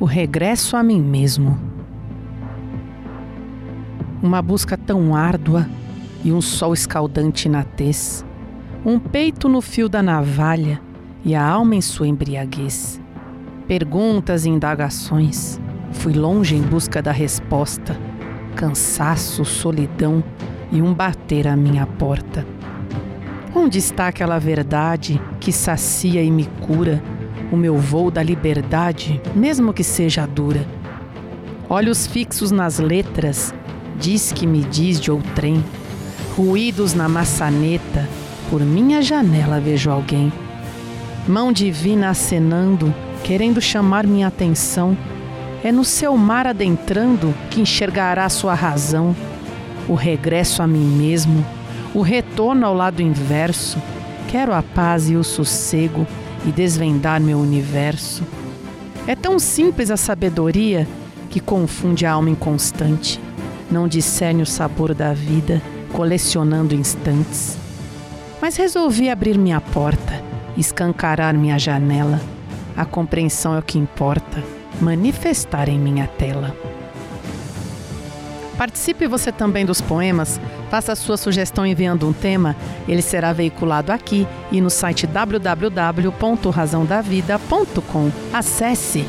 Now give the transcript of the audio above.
o regresso a mim mesmo. Uma busca tão árdua e um sol escaldante na tez, um peito no fio da navalha e a alma em sua embriaguez. Perguntas e indagações, fui longe em busca da resposta, cansaço, solidão e um bater à minha porta. Onde está aquela verdade que sacia e me cura o meu voo da liberdade, mesmo que seja dura? Olhos fixos nas letras, diz que me diz de outrem. Ruídos na maçaneta, por minha janela vejo alguém. Mão divina acenando, querendo chamar minha atenção. É no seu mar adentrando que enxergará sua razão. O regresso a mim mesmo o retorno ao lado inverso. Quero a paz e o sossego e desvendar meu universo. É tão simples a sabedoria que confunde a alma inconstante, não discerne o sabor da vida, colecionando instantes. Mas resolvi abrir minha porta, escancarar minha janela. A compreensão é o que importa, manifestar em minha tela. Participe você também dos poemas. Faça sua sugestão enviando um tema. Ele será veiculado aqui e no site www.razãodavida.com. Acesse